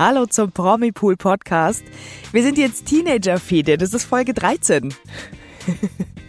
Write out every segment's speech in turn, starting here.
Hallo zum Promipool Podcast. Wir sind jetzt Teenager-Fede, das ist Folge 13.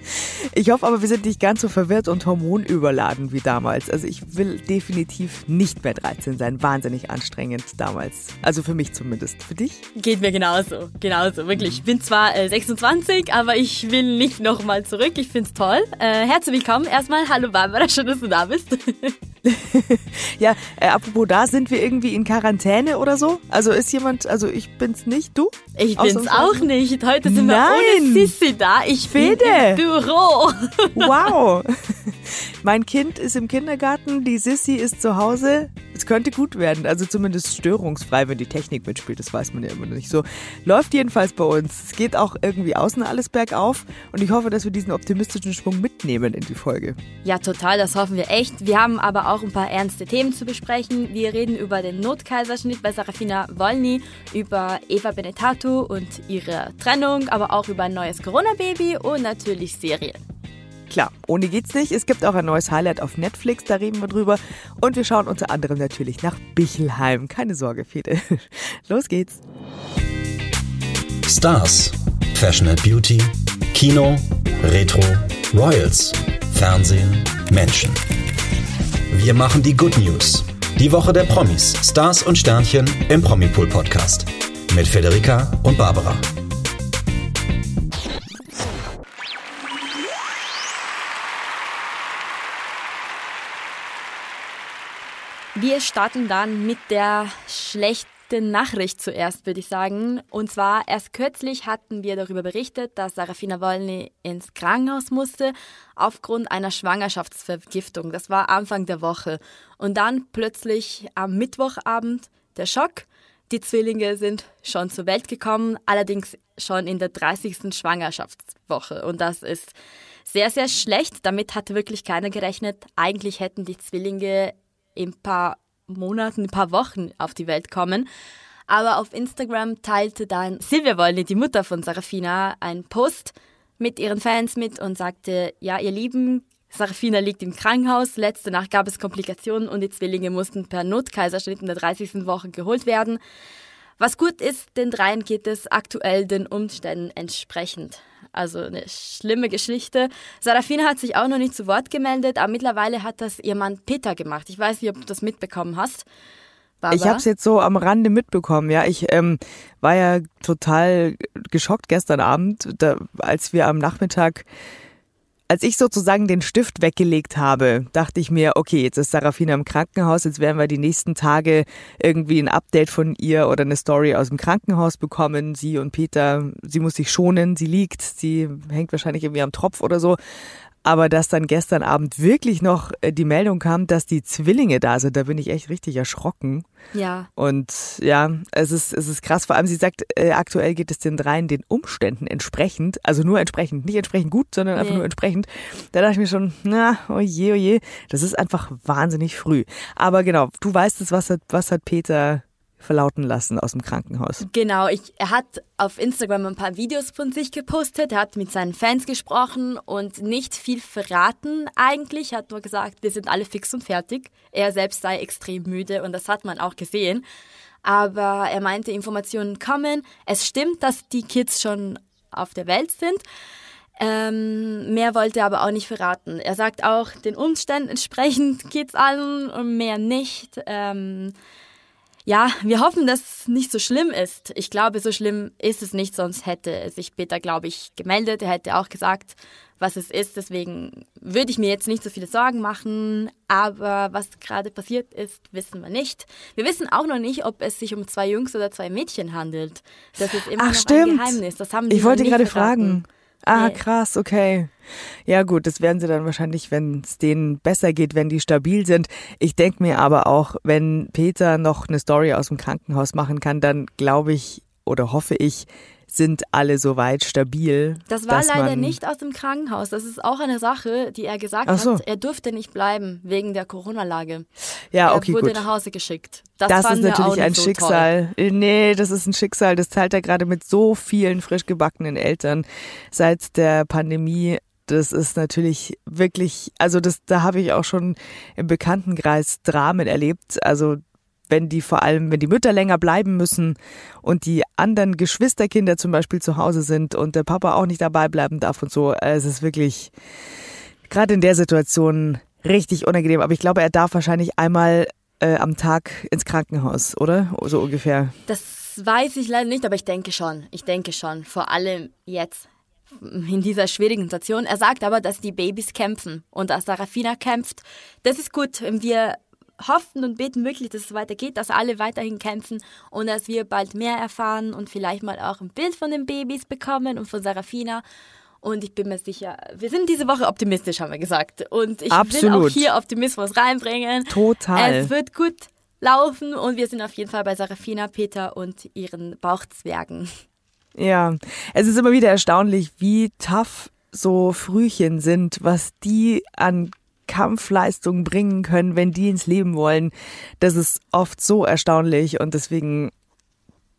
Ich hoffe aber, wir sind nicht ganz so verwirrt und hormonüberladen wie damals. Also ich will definitiv nicht mehr 13 sein. Wahnsinnig anstrengend damals. Also für mich zumindest. Für dich? Geht mir genauso. Genauso, wirklich. Ich bin zwar äh, 26, aber ich will nicht nochmal zurück. Ich find's toll. Äh, herzlich willkommen. Erstmal, hallo Barbara, schön, dass du da bist. ja, äh, apropos da, sind wir irgendwie in Quarantäne oder so? Also ist jemand, also ich bin's nicht, du? Ich bin's auch nicht. Heute sind Nein. wir ohne Sissi da. Ich Fede. bin im Büro. Wow. Mein Kind ist im Kindergarten, die Sissi ist zu Hause. Es könnte gut werden, also zumindest störungsfrei, wenn die Technik mitspielt, das weiß man ja immer noch nicht so. Läuft jedenfalls bei uns. Es geht auch irgendwie außen alles bergauf und ich hoffe, dass wir diesen optimistischen Schwung mitnehmen in die Folge. Ja, total, das hoffen wir echt. Wir haben aber auch ein paar ernste Themen zu besprechen. Wir reden über den Notkaiserschnitt bei Sarafina Wolny, über Eva Benetato und ihre Trennung, aber auch über ein neues Corona-Baby und natürlich Serien. Klar, ohne geht's nicht. Es gibt auch ein neues Highlight auf Netflix, da reden wir drüber. Und wir schauen unter anderem natürlich nach Bichelheim. Keine Sorge, Fede. Los geht's. Stars, Fashion and Beauty, Kino, Retro, Royals, Fernsehen, Menschen. Wir machen die Good News. Die Woche der Promis, Stars und Sternchen im Promipool Podcast. Mit Federica und Barbara. Wir starten dann mit der schlechten Nachricht zuerst, würde ich sagen. Und zwar erst kürzlich hatten wir darüber berichtet, dass Sarafina Wolny ins Krankenhaus musste aufgrund einer Schwangerschaftsvergiftung. Das war Anfang der Woche. Und dann plötzlich am Mittwochabend der Schock. Die Zwillinge sind schon zur Welt gekommen, allerdings schon in der 30. Schwangerschaftswoche. Und das ist sehr, sehr schlecht. Damit hatte wirklich keiner gerechnet. Eigentlich hätten die Zwillinge in ein paar Monaten, ein paar Wochen auf die Welt kommen. Aber auf Instagram teilte dann Silvia Wollny, die Mutter von Sarafina, einen Post mit ihren Fans mit und sagte, ja, ihr Lieben, Sarafina liegt im Krankenhaus, letzte Nacht gab es Komplikationen und die Zwillinge mussten per Notkaiserschnitt in der 30. Woche geholt werden. Was gut ist, den dreien geht es aktuell den Umständen entsprechend. Also eine schlimme Geschichte. Sarafina hat sich auch noch nicht zu Wort gemeldet, aber mittlerweile hat das ihr Mann Peter gemacht. Ich weiß nicht, ob du das mitbekommen hast. Barbara? Ich habe es jetzt so am Rande mitbekommen. Ja, ich ähm, war ja total geschockt gestern Abend, da, als wir am Nachmittag als ich sozusagen den Stift weggelegt habe, dachte ich mir, okay, jetzt ist Sarafina im Krankenhaus, jetzt werden wir die nächsten Tage irgendwie ein Update von ihr oder eine Story aus dem Krankenhaus bekommen. Sie und Peter, sie muss sich schonen, sie liegt, sie hängt wahrscheinlich irgendwie am Tropf oder so. Aber dass dann gestern Abend wirklich noch äh, die Meldung kam, dass die Zwillinge da sind, da bin ich echt richtig erschrocken. Ja. Und ja, es ist, es ist krass. Vor allem, sie sagt, äh, aktuell geht es den dreien den Umständen entsprechend, also nur entsprechend, nicht entsprechend gut, sondern nee. einfach nur entsprechend. Da dachte ich mir schon, na, oje, oje, das ist einfach wahnsinnig früh. Aber genau, du weißt es, was hat, was hat Peter verlauten lassen aus dem Krankenhaus. Genau, ich, er hat auf Instagram ein paar Videos von sich gepostet, er hat mit seinen Fans gesprochen und nicht viel verraten eigentlich, er hat nur gesagt, wir sind alle fix und fertig. Er selbst sei extrem müde und das hat man auch gesehen. Aber er meinte, Informationen kommen. Es stimmt, dass die Kids schon auf der Welt sind. Ähm, mehr wollte er aber auch nicht verraten. Er sagt auch, den Umständen entsprechend geht's allen und mehr nicht. Ähm, ja, wir hoffen, dass es nicht so schlimm ist. Ich glaube, so schlimm ist es nicht, sonst hätte sich Peter, glaube ich, gemeldet. Er hätte auch gesagt, was es ist. Deswegen würde ich mir jetzt nicht so viele Sorgen machen. Aber was gerade passiert ist, wissen wir nicht. Wir wissen auch noch nicht, ob es sich um zwei Jungs oder zwei Mädchen handelt. Das ist immer Ach, noch stimmt. ein Geheimnis. Das haben die ich wollte gerade verraten. fragen. Ah, krass, okay. Ja gut, das werden sie dann wahrscheinlich, wenn es denen besser geht, wenn die stabil sind. Ich denke mir aber auch, wenn Peter noch eine Story aus dem Krankenhaus machen kann, dann glaube ich oder hoffe ich, sind alle soweit stabil. Das war leider nicht aus dem Krankenhaus. Das ist auch eine Sache, die er gesagt so. hat. Er durfte nicht bleiben wegen der Corona-Lage. Ja, okay, er wurde gut. nach Hause geschickt. Das, Das ist natürlich ein so Schicksal. Toll. Nee, das ist ein Schicksal. Das teilt er gerade mit so vielen frisch gebackenen Eltern seit der Pandemie. Das ist natürlich wirklich, also das, da habe ich auch schon im Bekanntenkreis Dramen erlebt. Also wenn die vor allem, wenn die Mütter länger bleiben müssen und die anderen Geschwisterkinder zum Beispiel zu Hause sind und der Papa auch nicht dabei bleiben darf und so. Es ist wirklich gerade in der Situation richtig unangenehm. Aber ich glaube, er darf wahrscheinlich einmal äh, am Tag ins Krankenhaus, oder? So ungefähr. Das weiß ich leider nicht, aber ich denke schon. Ich denke schon. Vor allem jetzt in dieser schwierigen Situation. Er sagt aber, dass die Babys kämpfen und dass Sarafina kämpft. Das ist gut. Wir hoffen und beten wirklich, dass es weitergeht, dass alle weiterhin kämpfen und dass wir bald mehr erfahren und vielleicht mal auch ein Bild von den Babys bekommen und von Sarafina. Und ich bin mir sicher, wir sind diese Woche optimistisch, haben wir gesagt. Und ich Absolut. will auch hier Optimismus reinbringen. Total. Es wird gut laufen und wir sind auf jeden Fall bei Sarafina, Peter und ihren Bauchzwergen. Ja, es ist immer wieder erstaunlich, wie tough so Frühchen sind, was die an Kampfleistung bringen können, wenn die ins Leben wollen. Das ist oft so erstaunlich und deswegen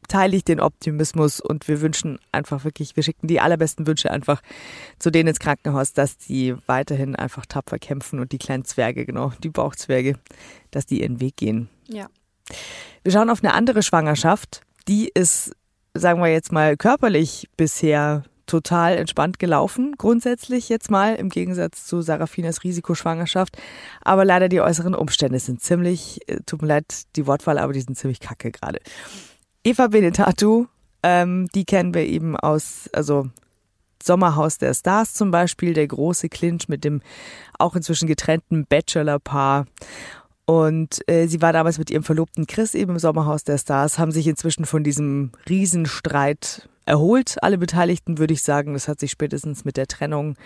teile ich den Optimismus und wir wünschen einfach wirklich, wir schicken die allerbesten Wünsche einfach zu denen ins Krankenhaus, dass die weiterhin einfach tapfer kämpfen und die kleinen Zwerge, genau, die Bauchzwerge, dass die ihren Weg gehen. Ja. Wir schauen auf eine andere Schwangerschaft. Die ist, sagen wir jetzt mal, körperlich bisher total entspannt gelaufen, grundsätzlich jetzt mal, im Gegensatz zu Sarafinas Risikoschwangerschaft. Aber leider die äußeren Umstände sind ziemlich, äh, tut mir leid, die Wortwahl, aber die sind ziemlich kacke gerade. Eva Benetatu, ähm, die kennen wir eben aus, also Sommerhaus der Stars zum Beispiel, der große Clinch mit dem auch inzwischen getrennten Bachelor-Paar. Und äh, sie war damals mit ihrem Verlobten Chris eben im Sommerhaus der Stars, haben sich inzwischen von diesem Riesenstreit erholt. Alle Beteiligten würde ich sagen, das hat sich spätestens mit der Trennung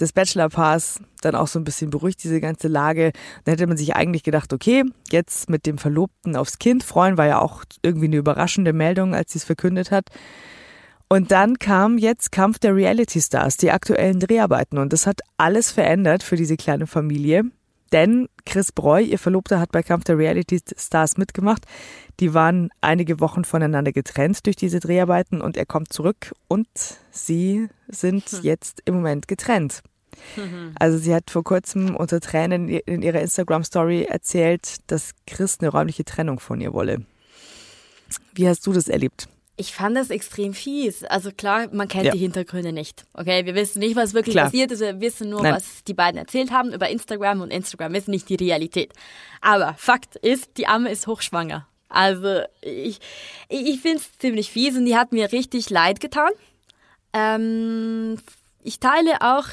des Bachelor-Paars dann auch so ein bisschen beruhigt, diese ganze Lage. Da hätte man sich eigentlich gedacht, okay, jetzt mit dem Verlobten aufs Kind freuen, war ja auch irgendwie eine überraschende Meldung, als sie es verkündet hat. Und dann kam jetzt Kampf der Reality Stars, die aktuellen Dreharbeiten. Und das hat alles verändert für diese kleine Familie. Denn Chris Breu, ihr Verlobter, hat bei Kampf der Reality Stars mitgemacht. Die waren einige Wochen voneinander getrennt durch diese Dreharbeiten und er kommt zurück und sie sind hm. jetzt im Moment getrennt. Mhm. Also sie hat vor kurzem unter Tränen in ihrer Instagram-Story erzählt, dass Chris eine räumliche Trennung von ihr wolle. Wie hast du das erlebt? Ich fand das extrem fies. Also klar, man kennt ja. die Hintergründe nicht. Okay, wir wissen nicht, was wirklich klar. passiert ist. Wir wissen nur, Nein. was die beiden erzählt haben über Instagram und Instagram ist nicht die Realität. Aber Fakt ist, die Amme ist hochschwanger. Also ich, ich finde es ziemlich fies und die hat mir richtig leid getan. Ähm, ich teile auch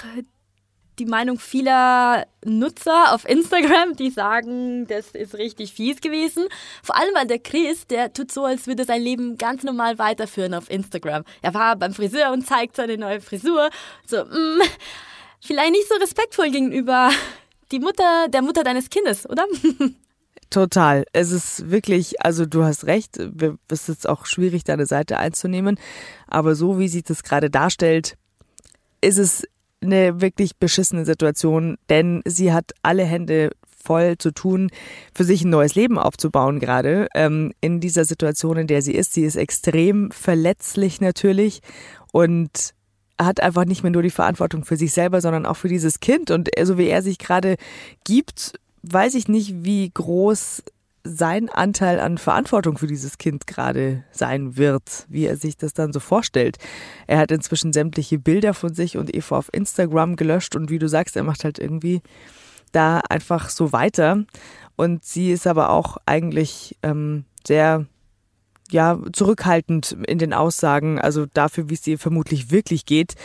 die Meinung vieler Nutzer auf Instagram, die sagen, das ist richtig fies gewesen. Vor allem, weil der Chris, der tut so, als würde sein Leben ganz normal weiterführen auf Instagram. Er war beim Friseur und zeigt seine neue Frisur. So, mh, mm, vielleicht nicht so respektvoll gegenüber die Mutter, der Mutter deines Kindes, oder? Total. Es ist wirklich, also du hast recht, es ist jetzt auch schwierig, deine Seite einzunehmen. Aber so wie sich das gerade darstellt, ist es eine wirklich beschissene Situation, denn sie hat alle Hände voll zu tun, für sich ein neues Leben aufzubauen gerade. Ähm, in dieser Situation, in der sie ist. Sie ist extrem verletzlich natürlich und hat einfach nicht mehr nur die Verantwortung für sich selber, sondern auch für dieses Kind. Und so wie er sich gerade gibt, weiß ich nicht, wie groß sein Anteil an Verantwortung für dieses Kind gerade sein wird, wie er sich das dann so vorstellt. Er hat inzwischen sämtliche Bilder von sich und Eva auf Instagram gelöscht und wie du sagst, er macht halt irgendwie da einfach so weiter. Und sie ist aber auch eigentlich ähm, sehr ja, zurückhaltend in den Aussagen, also dafür, wie es ihr vermutlich wirklich geht.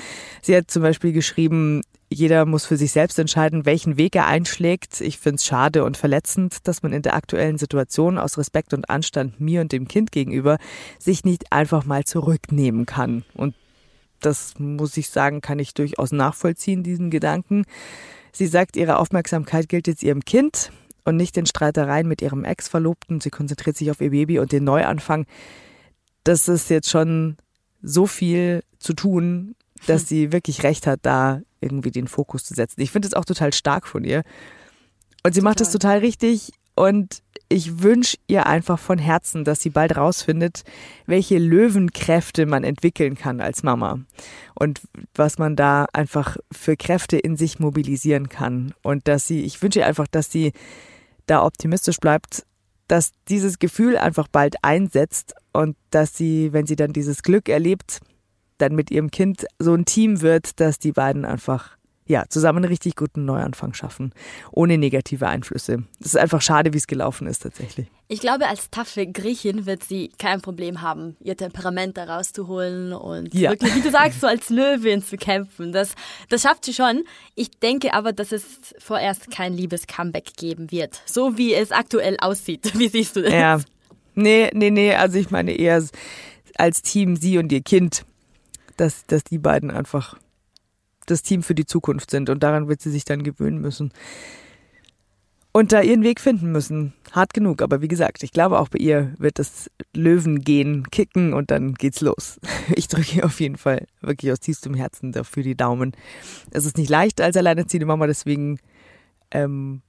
Sie hat zum Beispiel geschrieben, jeder muss für sich selbst entscheiden, welchen Weg er einschlägt. Ich finde es schade und verletzend, dass man in der aktuellen Situation aus Respekt und Anstand mir und dem Kind gegenüber sich nicht einfach mal zurücknehmen kann. Und das muss ich sagen, kann ich durchaus nachvollziehen, diesen Gedanken. Sie sagt, ihre Aufmerksamkeit gilt jetzt ihrem Kind und nicht den Streitereien mit ihrem Ex-Verlobten. Sie konzentriert sich auf ihr Baby und den Neuanfang. Das ist jetzt schon so viel zu tun, dass hm. sie wirklich recht hat, da irgendwie den Fokus zu setzen. Ich finde es auch total stark von ihr. Und sie macht es total richtig. Und ich wünsche ihr einfach von Herzen, dass sie bald rausfindet, welche Löwenkräfte man entwickeln kann als Mama und was man da einfach für Kräfte in sich mobilisieren kann. Und dass sie, ich wünsche ihr einfach, dass sie da optimistisch bleibt dass dieses Gefühl einfach bald einsetzt und dass sie, wenn sie dann dieses Glück erlebt, dann mit ihrem Kind so ein Team wird, dass die beiden einfach ja, zusammen einen richtig guten Neuanfang schaffen, ohne negative Einflüsse. Es ist einfach schade, wie es gelaufen ist tatsächlich. Ich glaube, als taffe Griechin wird sie kein Problem haben, ihr Temperament da rauszuholen und ja. wirklich, wie du sagst, so als Löwin zu kämpfen. Das, das schafft sie schon. Ich denke aber, dass es vorerst kein liebes Comeback geben wird, so wie es aktuell aussieht. Wie siehst du das? Ja, nee, nee, nee, also ich meine eher als Team, sie und ihr Kind, dass, dass die beiden einfach das Team für die Zukunft sind und daran wird sie sich dann gewöhnen müssen. Und da ihren Weg finden müssen. Hart genug, aber wie gesagt, ich glaube auch bei ihr wird das Löwen gehen, kicken und dann geht's los. Ich drücke ihr auf jeden Fall wirklich aus tiefstem Herzen dafür die Daumen. Es ist nicht leicht als alleinerziehende Mama, deswegen ähm,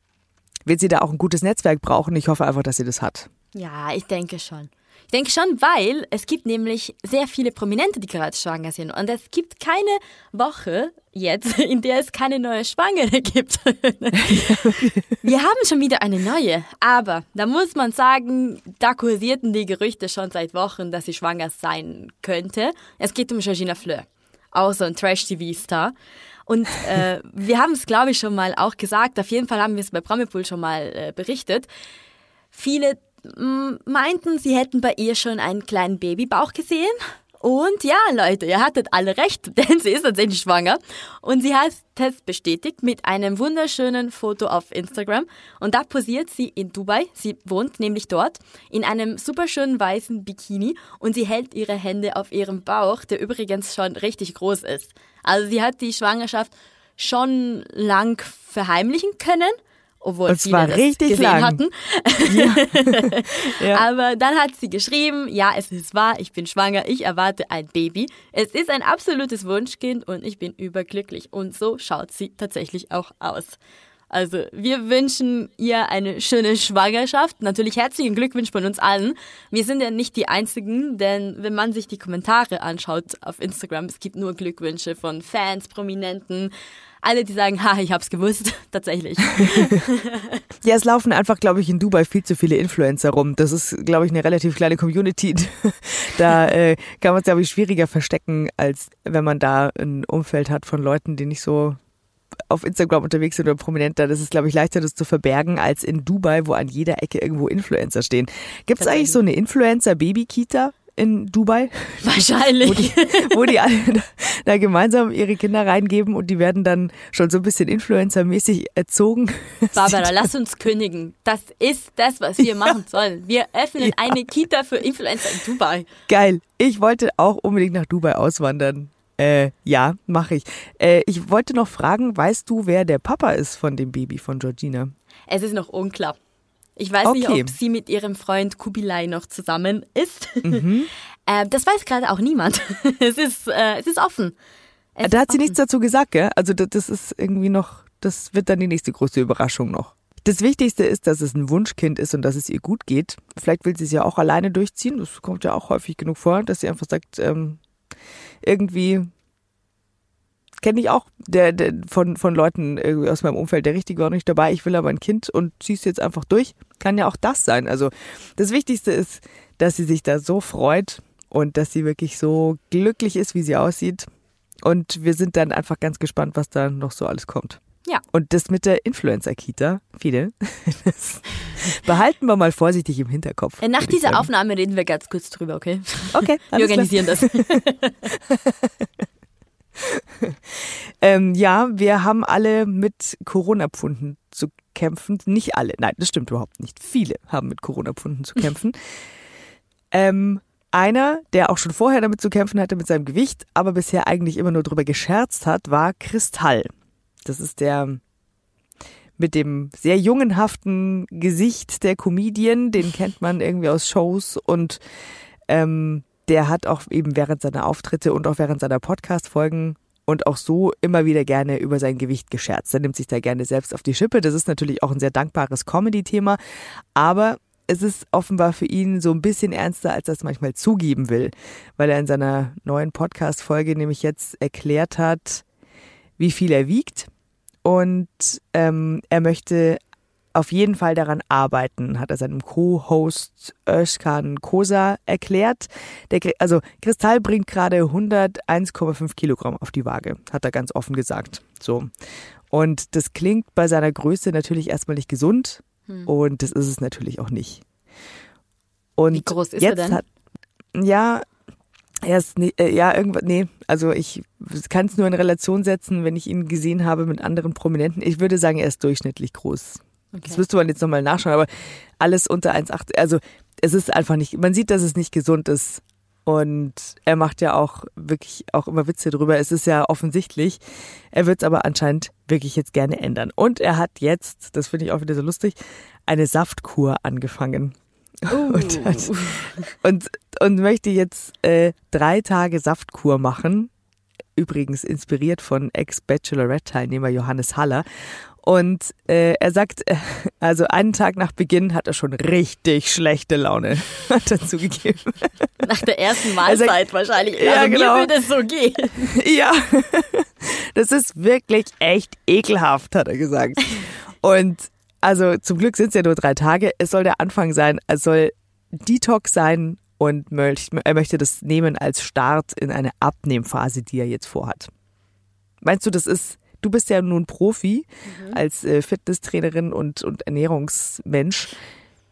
wird sie da auch ein gutes Netzwerk brauchen. Ich hoffe einfach, dass sie das hat. Ja, ich denke schon. Ich denke schon, weil es gibt nämlich sehr viele Prominente, die gerade schwanger sind. Und es gibt keine Woche jetzt, in der es keine neue Schwangere gibt. Wir haben schon wieder eine neue. Aber da muss man sagen, da kursierten die Gerüchte schon seit Wochen, dass sie schwanger sein könnte. Es geht um Georgina Fleur, auch so ein Trash-TV-Star. Und äh, wir haben es, glaube ich, schon mal auch gesagt. Auf jeden Fall haben wir es bei Promipool schon mal äh, berichtet. Viele meinten, sie hätten bei ihr schon einen kleinen Babybauch gesehen. Und ja, Leute, ihr hattet alle recht, denn sie ist tatsächlich schwanger. Und sie hat es bestätigt mit einem wunderschönen Foto auf Instagram. Und da posiert sie in Dubai. Sie wohnt nämlich dort in einem superschönen weißen Bikini und sie hält ihre Hände auf ihrem Bauch, der übrigens schon richtig groß ist. Also sie hat die Schwangerschaft schon lang verheimlichen können obwohl und viele das richtig gesehen lang. hatten. Ja. ja. Aber dann hat sie geschrieben, ja, es ist wahr, ich bin schwanger, ich erwarte ein Baby. Es ist ein absolutes Wunschkind und ich bin überglücklich. Und so schaut sie tatsächlich auch aus. Also wir wünschen ihr eine schöne Schwangerschaft. Natürlich herzlichen Glückwunsch von uns allen. Wir sind ja nicht die Einzigen, denn wenn man sich die Kommentare anschaut auf Instagram, es gibt nur Glückwünsche von Fans, Prominenten, alle, die sagen, ha, ich hab's gewusst, tatsächlich. ja, es laufen einfach, glaube ich, in Dubai viel zu viele Influencer rum. Das ist, glaube ich, eine relativ kleine Community. da äh, kann man es, glaube ich, schwieriger verstecken, als wenn man da ein Umfeld hat von Leuten, die nicht so auf Instagram unterwegs sind oder prominenter, das ist, glaube ich, leichter, das zu verbergen, als in Dubai, wo an jeder Ecke irgendwo Influencer stehen. Gibt es eigentlich so eine Influencer-Baby-Kita? In Dubai. Wahrscheinlich. Wo die, wo die alle da, da, gemeinsam ihre Kinder reingeben und die werden dann schon so ein bisschen influencermäßig erzogen. Barbara, lass uns kündigen. Das ist das, was wir machen sollen. Wir öffnen ja. eine Kita für Influencer in Dubai. Geil. Ich wollte auch unbedingt nach Dubai auswandern. Äh, ja, mache ich. Äh, ich wollte noch fragen, weißt du, wer der Papa ist von dem Baby von Georgina? Es ist noch unklar. Ich weiß okay. nicht, ob sie mit ihrem Freund Kubilai noch zusammen ist. Mhm. äh, das weiß gerade auch niemand. es, ist, äh, es ist offen. Es da hat sie nichts dazu gesagt, gell? Also das ist irgendwie noch, das wird dann die nächste große Überraschung noch. Das Wichtigste ist, dass es ein Wunschkind ist und dass es ihr gut geht. Vielleicht will sie es ja auch alleine durchziehen. Das kommt ja auch häufig genug vor, dass sie einfach sagt, ähm, irgendwie kenne ich auch der, der, von, von Leuten aus meinem Umfeld, der richtig war nicht dabei, ich will aber ein Kind und zieh's jetzt einfach durch. Kann ja auch das sein. Also das Wichtigste ist, dass sie sich da so freut und dass sie wirklich so glücklich ist, wie sie aussieht. Und wir sind dann einfach ganz gespannt, was da noch so alles kommt. Ja. Und das mit der Influencer-Kita, Fide, das behalten wir mal vorsichtig im Hinterkopf. Äh, nach dieser Aufnahme reden wir ganz kurz drüber, okay? Okay. Wir organisieren klar. das. ähm, ja, wir haben alle mit Corona-Pfunden zu kämpfen. Nicht alle, nein, das stimmt überhaupt nicht. Viele haben mit Corona-Pfunden zu kämpfen. ähm, einer, der auch schon vorher damit zu kämpfen hatte mit seinem Gewicht, aber bisher eigentlich immer nur drüber gescherzt hat, war Kristall. Das ist der mit dem sehr jungenhaften Gesicht der Comedian, den kennt man irgendwie aus Shows und ähm, der hat auch eben während seiner Auftritte und auch während seiner Podcast-Folgen und auch so immer wieder gerne über sein Gewicht gescherzt. Er nimmt sich da gerne selbst auf die Schippe. Das ist natürlich auch ein sehr dankbares Comedy-Thema, aber es ist offenbar für ihn so ein bisschen ernster, als er es manchmal zugeben will, weil er in seiner neuen Podcast-Folge nämlich jetzt erklärt hat, wie viel er wiegt und ähm, er möchte auf jeden Fall daran arbeiten, hat er seinem Co-Host Özkan Kosa erklärt. Der, also Kristall bringt gerade 101,5 Kilogramm auf die Waage, hat er ganz offen gesagt. So. Und das klingt bei seiner Größe natürlich erstmal nicht gesund. Hm. Und das ist es natürlich auch nicht. Und Wie groß ist er denn? Hat, ja, er ist, nee, äh, ja, irgendwas, nee, also ich kann es nur in Relation setzen, wenn ich ihn gesehen habe mit anderen Prominenten. Ich würde sagen, er ist durchschnittlich groß. Okay. Das müsste man jetzt nochmal nachschauen, aber alles unter 1,8, also es ist einfach nicht, man sieht, dass es nicht gesund ist. Und er macht ja auch wirklich auch immer Witze drüber. Es ist ja offensichtlich. Er wird es aber anscheinend wirklich jetzt gerne ändern. Und er hat jetzt, das finde ich auch wieder so lustig, eine Saftkur angefangen. Uh. Und, hat, und, und, möchte jetzt äh, drei Tage Saftkur machen. Übrigens inspiriert von Ex-Bachelorette-Teilnehmer Johannes Haller. Und äh, er sagt, also einen Tag nach Beginn hat er schon richtig schlechte Laune, hat er zugegeben. Nach der ersten Mahlzeit sagt, wahrscheinlich. Also ja, genau. mir würde es so gehen. Ja, das ist wirklich echt ekelhaft, hat er gesagt. Und also zum Glück sind es ja nur drei Tage. Es soll der Anfang sein. Es soll Detox sein und er möchte das nehmen als Start in eine Abnehmphase, die er jetzt vorhat. Meinst du, das ist, du bist ja nun Profi mhm. als äh, Fitnesstrainerin und, und Ernährungsmensch.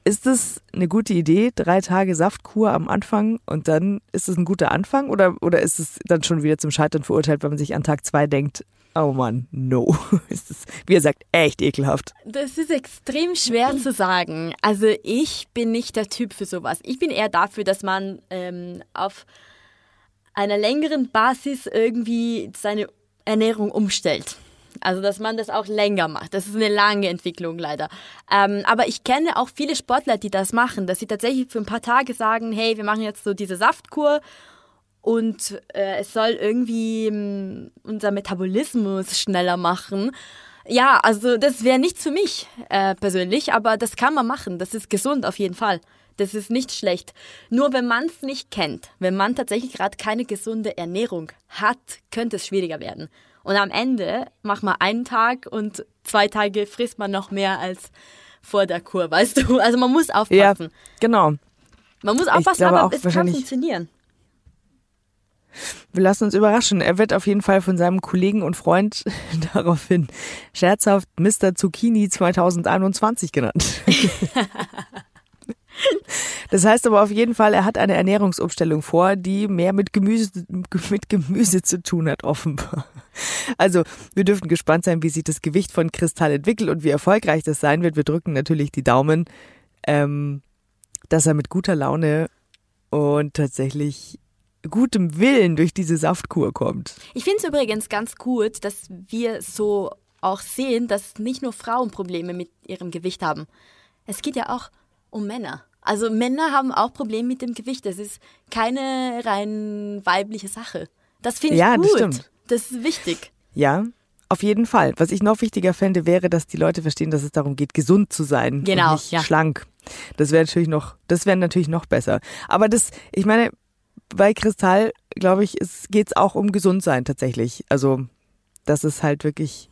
Ist das eine gute Idee, drei Tage Saftkur am Anfang und dann ist es ein guter Anfang oder, oder ist es dann schon wieder zum Scheitern verurteilt, wenn man sich an Tag zwei denkt, Oh Mann, no. Ist das, wie er sagt, echt ekelhaft. Das ist extrem schwer zu sagen. Also ich bin nicht der Typ für sowas. Ich bin eher dafür, dass man ähm, auf einer längeren Basis irgendwie seine Ernährung umstellt. Also, dass man das auch länger macht. Das ist eine lange Entwicklung leider. Ähm, aber ich kenne auch viele Sportler, die das machen, dass sie tatsächlich für ein paar Tage sagen, hey, wir machen jetzt so diese Saftkur und äh, es soll irgendwie mh, hm, unser Metabolismus schneller machen. Ja, also das wäre nichts für mich äh, persönlich, aber das kann man machen. Das ist gesund auf jeden Fall. Das ist nicht schlecht. Nur wenn man es nicht kennt, wenn man tatsächlich gerade keine gesunde Ernährung hat, könnte es schwieriger werden. Und am Ende macht man einen Tag und zwei Tage frisst man noch mehr als vor der Kur, weißt du? Also man muss aufpassen. Ja, genau. Man muss aufpassen, aber es kann funktionieren. Wir lassen uns überraschen. Er wird auf jeden Fall von seinem Kollegen und Freund daraufhin scherzhaft Mr. Zucchini 2021 genannt. Das heißt aber auf jeden Fall, er hat eine Ernährungsumstellung vor, die mehr mit Gemüse, mit Gemüse zu tun hat, offenbar. Also, wir dürfen gespannt sein, wie sich das Gewicht von Kristall entwickelt und wie erfolgreich das sein wird. Wir drücken natürlich die Daumen, ähm, dass er mit guter Laune und tatsächlich gutem Willen durch diese Saftkur kommt. Ich finde es übrigens ganz gut, dass wir so auch sehen, dass nicht nur Frauen Probleme mit ihrem Gewicht haben. Es geht ja auch um Männer. Also Männer haben auch Probleme mit dem Gewicht. Das ist keine rein weibliche Sache. Das finde ich ja, gut. Das, stimmt. das ist wichtig. Ja, auf jeden Fall. Was ich noch wichtiger fände, wäre, dass die Leute verstehen, dass es darum geht, gesund zu sein. Genau. Nicht ja. schlank. Das wäre natürlich noch, das wäre natürlich noch besser. Aber das, ich meine, bei Kristall, glaube ich, geht es auch um Gesundsein tatsächlich. Also, das ist halt wirklich,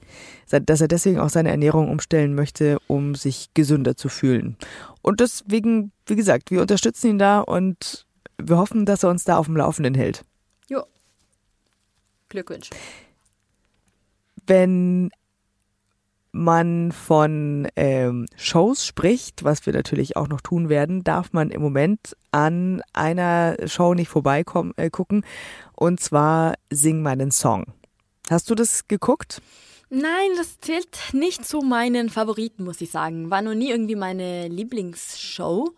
dass er deswegen auch seine Ernährung umstellen möchte, um sich gesünder zu fühlen. Und deswegen, wie gesagt, wir unterstützen ihn da und wir hoffen, dass er uns da auf dem Laufenden hält. Jo. Glückwunsch. Wenn man von ähm, Shows spricht, was wir natürlich auch noch tun werden, darf man im Moment an einer Show nicht vorbeigucken. Äh, gucken, und zwar Sing meinen Song. Hast du das geguckt? Nein, das zählt nicht zu meinen Favoriten, muss ich sagen. War noch nie irgendwie meine Lieblingsshow.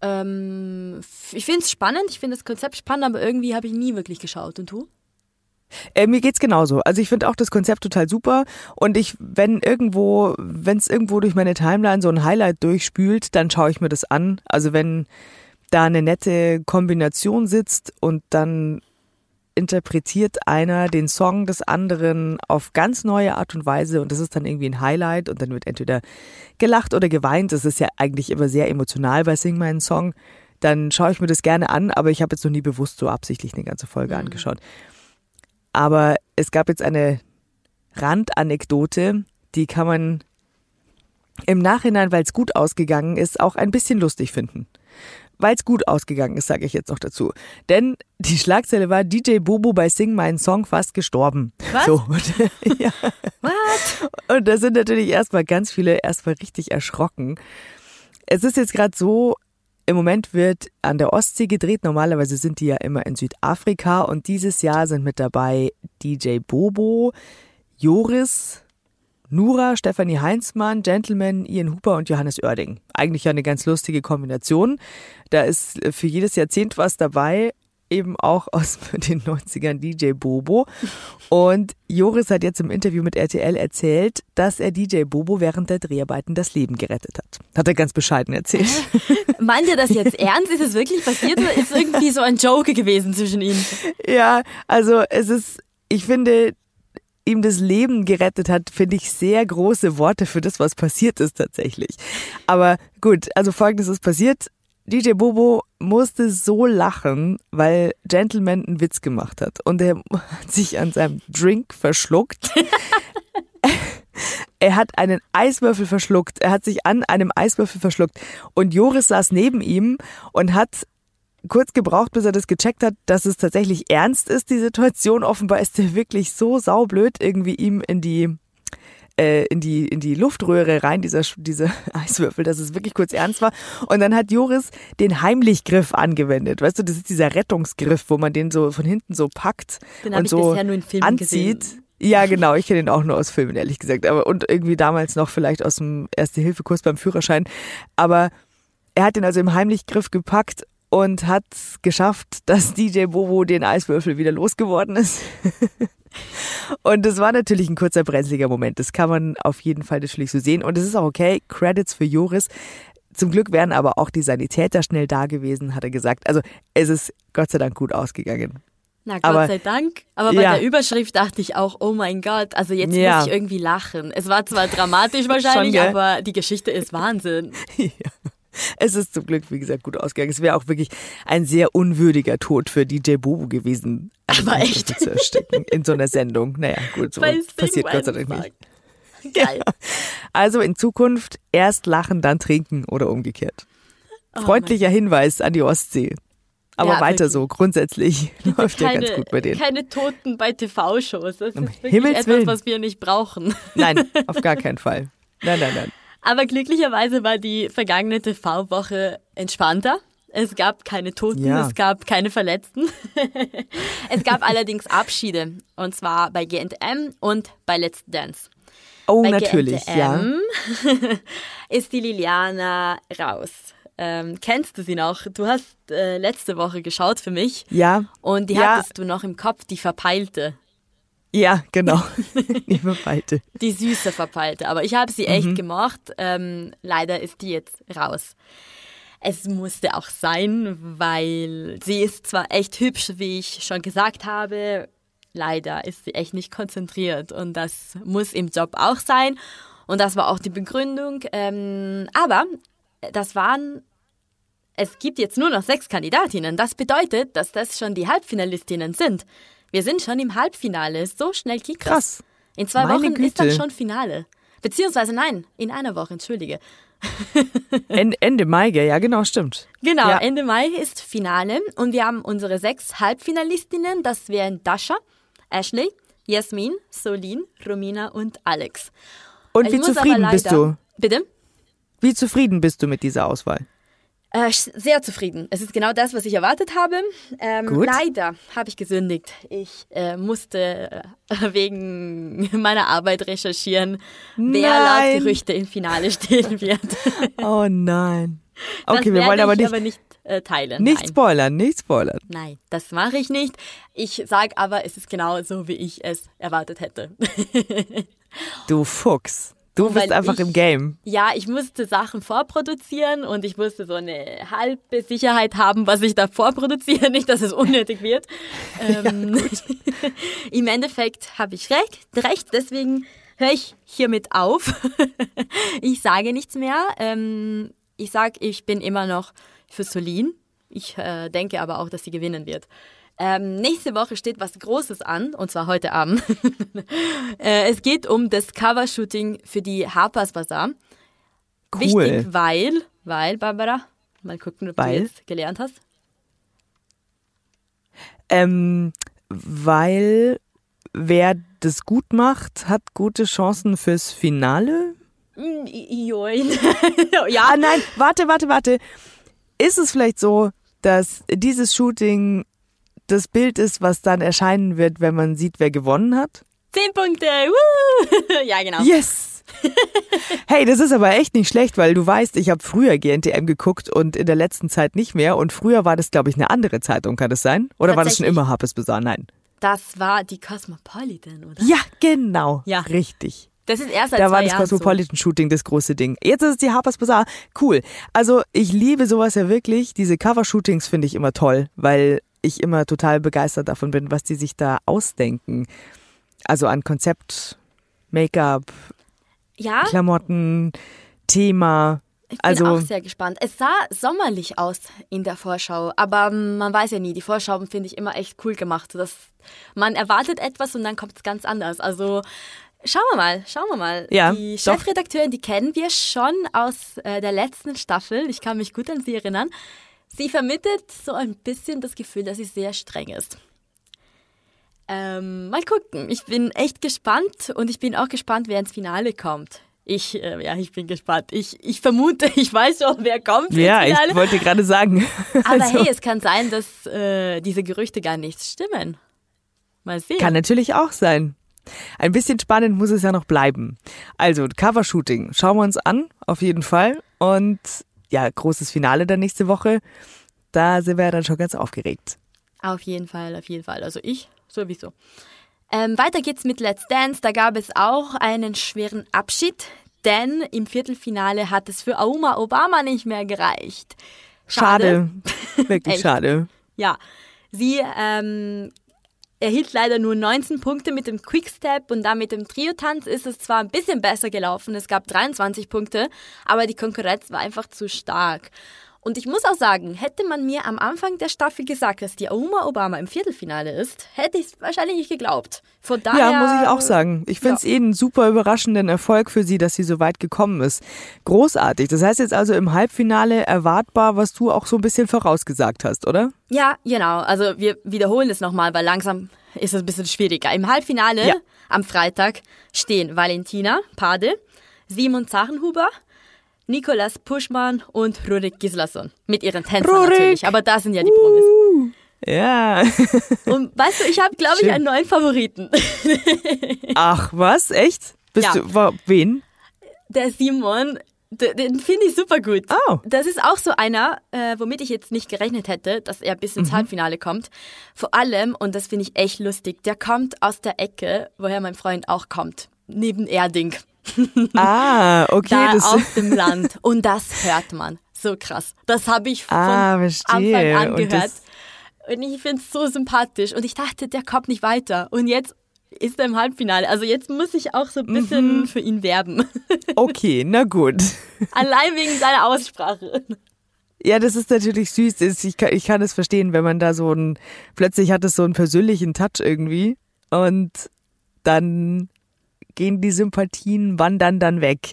Ähm, ich finde es spannend, ich finde das Konzept spannend, aber irgendwie habe ich nie wirklich geschaut. Und du? Äh, mir geht's genauso. Also ich finde auch das Konzept total super und ich, wenn irgendwo, wenn es irgendwo durch meine Timeline so ein Highlight durchspült, dann schaue ich mir das an. Also wenn da eine nette Kombination sitzt und dann interpretiert einer den Song des anderen auf ganz neue Art und Weise und das ist dann irgendwie ein Highlight und dann wird entweder gelacht oder geweint. Das ist ja eigentlich immer sehr emotional bei Sing meinen Song. Dann schaue ich mir das gerne an, aber ich habe jetzt noch nie bewusst so absichtlich eine ganze Folge mhm. angeschaut. Aber es gab jetzt eine Randanekdote, die kann man im Nachhinein, weil es gut ausgegangen ist, auch ein bisschen lustig finden. Weil es gut ausgegangen ist, sage ich jetzt noch dazu. Denn die Schlagzeile war DJ Bobo bei Sing meinen Song fast gestorben. Was? So, und, ja. What? und da sind natürlich erstmal ganz viele erstmal richtig erschrocken. Es ist jetzt gerade so, im Moment wird an der Ostsee gedreht. Normalerweise sind die ja immer in Südafrika und dieses Jahr sind mit dabei DJ Bobo, Joris, Nura, Stefanie Heinzmann, Gentleman, Ian Hooper und Johannes Oerding. Eigentlich ja eine ganz lustige Kombination. Da ist für jedes Jahrzehnt was dabei, eben auch aus den 90ern DJ Bobo. Und Joris hat jetzt im Interview mit RTL erzählt, dass er DJ Bobo während der Dreharbeiten das Leben gerettet hat. Hat er ganz bescheiden erzählt. Meint ihr das jetzt ernst? Ist es wirklich passiert oder ist irgendwie so ein Joke gewesen zwischen ihnen? Ja, also es ist, ich finde, ihm das Leben gerettet hat, finde ich sehr große Worte für das, was passiert ist tatsächlich. Aber gut, also folgendes ist passiert. DJ Bobo musste so lachen, weil Gentleman einen Witz gemacht hat und er hat sich an seinem Drink verschluckt. er hat einen Eiswürfel verschluckt. Er hat sich an einem Eiswürfel verschluckt und Joris saß neben ihm und hat kurz gebraucht, bis er das gecheckt hat, dass es tatsächlich ernst ist, die Situation. Offenbar ist er wirklich so saublöd, irgendwie ihm in die äh, in die in die Luftröhre rein, dieser dieser Eiswürfel, dass es wirklich kurz ernst war. Und dann hat Joris den Heimlichgriff angewendet. Weißt du, das ist dieser Rettungsgriff, wo man den so von hinten so packt Den und so bisher nur in Filmen anzieht. gesehen. Ja, genau. Ich kenne ihn auch nur aus Filmen, ehrlich gesagt. Aber und irgendwie damals noch vielleicht aus dem Erste-Hilfe-Kurs beim Führerschein. Aber er hat den also im Heimlichgriff gepackt und hat geschafft, dass DJ Bobo den Eiswürfel wieder losgeworden ist. und das war natürlich ein kurzer brenzliger Moment. Das kann man auf jeden Fall natürlich so sehen. Und es ist auch okay. Credits für Joris. Zum Glück wären aber auch die Sanitäter schnell da gewesen, hat er gesagt. Also es ist Gott sei Dank gut ausgegangen. Na Gott Aber- sei Dank. Aber bei Ja. der Überschrift dachte ich auch, oh mein Gott, also jetzt Ja. muss ich irgendwie lachen. Es war zwar dramatisch wahrscheinlich, gell? aber die Geschichte ist Wahnsinn. Es ist zum Glück, wie gesagt, gut ausgegangen. Es wäre auch wirklich ein sehr unwürdiger Tod für DJ Bobo gewesen, eine Aber echt? zu ersticken in so einer Sendung. Naja, gut, so passiert Gott sei Dank nicht. Geil. Also in Zukunft erst lachen, dann trinken oder umgekehrt. Oh Freundlicher Hinweis an die Ostsee. Aber Ja, weiter wirklich. so. Grundsätzlich läuft ja keine, ganz gut bei denen. keine Toten bei TV-Shows. Das ist Um wirklich Himmels etwas, Willen. was wir nicht brauchen. Nein, auf gar keinen Fall. Nein, nein, nein. Aber glücklicherweise war die vergangene TV-Woche entspannter. Es gab keine Toten, Ja. es gab keine Verletzten. es gab allerdings Abschiede. Und zwar bei GNTM und bei Let's Dance. Oh, Bei natürlich, ja. GNTM ist die Liliana raus. Ähm, kennst du sie noch? Du hast äh, letzte Woche geschaut für mich. Ja, Und die Ja. hattest du noch im Kopf, die Verpeilte. Ja, genau. Liebe Weite. Die süße Verpeilte. Aber ich habe sie echt Mhm. gemocht. Ähm, leider ist die jetzt raus. Es musste auch sein, weil sie ist zwar echt hübsch, wie ich schon gesagt habe. Leider ist sie echt nicht konzentriert. Und das muss im Job auch sein. Und das war auch die Begründung. Ähm, aber das waren es gibt jetzt nur noch sechs Kandidatinnen. Das bedeutet, dass das schon die Halbfinalistinnen sind. Wir sind schon im Halbfinale. So schnell geht das. Krass. In zwei Meine Wochen ist dann Güte. schon Finale. Beziehungsweise nein, in einer Woche, entschuldige. Ende, Ende Mai? Ja, genau, stimmt. Genau, Ja. Ende Mai ist Finale und wir haben unsere sechs Halbfinalistinnen. Das wären Dasha, Ashley, Jasmin, Solin, Romina und Alex. Und Ich wie zufrieden bist leider- du? Bitte? Wie zufrieden bist du mit dieser Auswahl? Äh, sehr zufrieden. Es ist genau das, was ich erwartet habe. Ähm, leider habe ich gesündigt. Ich äh, musste äh, wegen meiner Arbeit recherchieren, wer Nein. laut Gerüchte im Finale stehen wird. Oh nein. Okay, wir wollen aber ich nicht, aber nicht äh, teilen. nicht Nein. spoilern, nicht spoilern. Nein, das mache ich nicht. Ich sage aber, es ist genau so, wie ich es erwartet hätte. Du Fuchs. Du bist einfach ich- im Game. ja, ich musste Sachen vorproduzieren und ich musste so eine halbe Sicherheit haben, was ich da vorproduziere, nicht, dass es unnötig wird. Ähm, Im Endeffekt habe ich recht, recht, deswegen höre ich hiermit auf. ich sage nichts mehr. Ähm, ich sage, ich bin immer noch für Solin. Ich äh, denke aber auch, dass sie gewinnen wird. Ähm, nächste Woche steht was Großes an, und zwar heute Abend. äh, es geht um das Covershooting für die Harper's Bazaar. cool. Wichtig, weil, weil, Barbara, mal gucken, ob Weil? du jetzt gelernt hast. Ähm, weil wer das gut macht, hat gute Chancen fürs Finale. Mm, ja, Ah nein, warte, warte, warte. Ist es vielleicht so, dass dieses Shooting das Bild ist, was dann erscheinen wird, wenn man sieht, wer gewonnen hat? zehn Punkte. Woo! ja, genau. Yes! Hey, das ist aber echt nicht schlecht, weil du weißt, ich habe früher GNTM geguckt und in der letzten Zeit nicht mehr. Und früher war das, glaube ich, eine andere Zeitung, kann das sein? Oder war das schon immer Harper's Bazaar? Nein. Das war die Cosmopolitan, oder? Ja, genau. Ja. Richtig. Das ist erst seit Da war das Cosmopolitan Shooting das große Ding. Jetzt ist es die Harper's Bazaar. Cool. Also ich liebe sowas ja wirklich. Diese Cover-Shootings finde ich immer toll, weil ich immer total begeistert davon bin, was die sich da ausdenken. Also an Konzept, Make-up. Ja, Klamotten, Thema. ich bin Also auch sehr gespannt. Es sah sommerlich aus in der Vorschau, aber man weiß ja nie. Die Vorschauen finde ich immer echt cool gemacht. Dass man erwartet etwas und dann kommt es ganz anders. Also schauen wir mal, schauen wir mal. Ja, die. Chefredakteurin, die kennen wir schon aus äh, der letzten Staffel. Ich kann mich gut an sie erinnern. Sie vermittelt so ein bisschen das Gefühl, dass sie sehr streng ist. Ähm, mal gucken. Ich bin echt gespannt und ich bin auch gespannt, wer ins Finale kommt. Ich, äh, ja, ich bin gespannt. Ich, ich vermute, ich weiß schon, wer kommt ja, ins Finale. ich wollte gerade sagen. Aber Also, hey, es kann sein, dass äh, diese Gerüchte gar nicht stimmen. Mal sehen. Kann natürlich auch sein. Ein bisschen spannend muss es ja noch bleiben. Also, Covershooting schauen wir uns an, auf jeden Fall. Und ja, großes Finale dann nächste Woche. Da sind wir ja dann schon ganz aufgeregt. Auf jeden Fall, auf jeden Fall. Also ich sowieso. Ähm, weiter geht's mit Let's Dance. Da gab es auch einen schweren Abschied, denn im Viertelfinale hat es für Auma Obama nicht mehr gereicht. Schade. Wirklich Echt. schade. Ja, sie ähm, erhielt leider nur 19 Punkte mit dem Quickstep und dann mit dem Trio-Tanz ist es zwar ein bisschen besser gelaufen, es gab 23 Punkte, aber die Konkurrenz war einfach zu stark. Und ich muss auch sagen, hätte man mir am Anfang der Staffel gesagt, dass die Auma Obama im Viertelfinale ist, hätte ich es wahrscheinlich nicht geglaubt. Von daher, Ja, muss ich auch sagen. Ich finde es ja. eh einen super überraschenden Erfolg für sie, dass sie so weit gekommen ist. Großartig. Das heißt jetzt also im Halbfinale erwartbar, was du auch so ein bisschen vorausgesagt hast, oder? Ja, genau. Also wir wiederholen es nochmal, weil langsam ist es ein bisschen schwieriger. Im Halbfinale Ja. am Freitag stehen Valentina Pade, Simon Zachenhuber, Nikolas Puschmann und Rurik Gislason. Mit ihren Tänzern Rurik! natürlich, aber da sind ja die Promis. Ja. Und weißt du, ich habe, glaube ich, einen neuen Favoriten. Ach, was? Echt? Bist Ja. du, wa- wen? Der Simon, d- den finde ich super gut. Oh. Das ist auch so einer, äh, womit ich jetzt nicht gerechnet hätte, dass er bis Mhm. ins Halbfinale kommt. Vor allem, und das finde ich echt lustig, der kommt aus der Ecke, woher mein Freund auch kommt. Neben Erding. Ah, okay. da auf dem Land. Und das hört man. So krass. Das habe ich von Ah. Anfang an Und gehört. Und, ich finde es so sympathisch. Und ich dachte, der kommt nicht weiter. Und jetzt ist er im Halbfinale. Also jetzt muss ich auch so ein bisschen Mhm. für ihn werben. okay, na gut. Allein wegen seiner Aussprache. Ja, das ist natürlich süß. Ich kann, ich kann es verstehen, wenn man da so ein, plötzlich hat es so einen persönlichen Touch irgendwie und dann gehen die Sympathien, wandern dann weg.